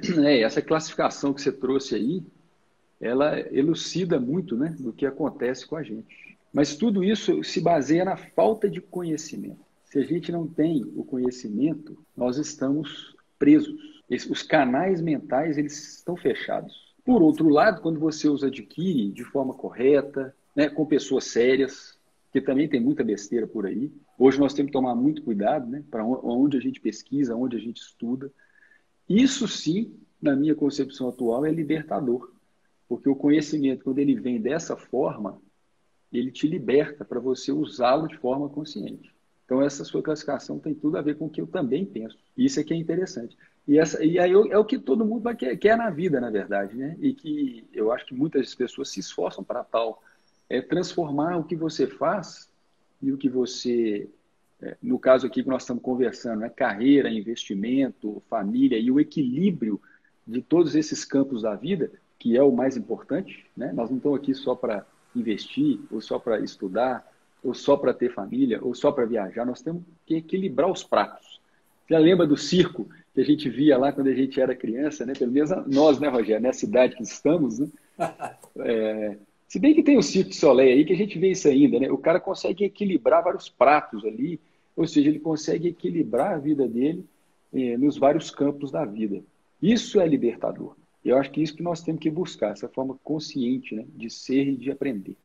É, essa classificação que você trouxe aí, ela elucida muito né, do que acontece com a gente. Mas tudo isso se baseia na falta de conhecimento. Se a gente não tem o conhecimento, nós estamos presos. Os canais mentais eles estão fechados. Por outro lado, quando você os adquire de forma correta, né, com pessoas sérias, que também tem muita besteira por aí. Hoje nós temos que tomar muito cuidado né, para onde a gente pesquisa, onde a gente estuda. Isso sim, na minha concepção atual, é libertador. Porque o conhecimento, quando ele vem dessa forma, ele te liberta para você usá-lo de forma consciente. Então, essa sua classificação tem tudo a ver com o que eu também penso. Isso é que é interessante. E, essa, e aí é o que todo mundo quer, quer na vida, na verdade, né? E que eu acho que muitas pessoas se esforçam para tal. É transformar o que você faz e o que você, no caso aqui que nós estamos conversando, né? carreira, investimento, família e o equilíbrio de todos esses campos da vida, que é o mais importante, né? Nós não estamos aqui só para investir, ou só para estudar, ou só para ter família, ou só para viajar. Nós temos que equilibrar os pratos. Já lembra do circo que a gente via lá quando a gente era criança, né? Pelo menos nós, né, Rogério, nessa idade que estamos, né? É, se bem que tem o Circo de Soleil aí, que a gente vê isso ainda, né? O cara consegue equilibrar vários pratos ali, ou seja, ele consegue equilibrar a vida dele eh, nos vários campos da vida. Isso é libertador. Eu acho que isso que nós temos que buscar, essa forma consciente né, de ser e de aprender.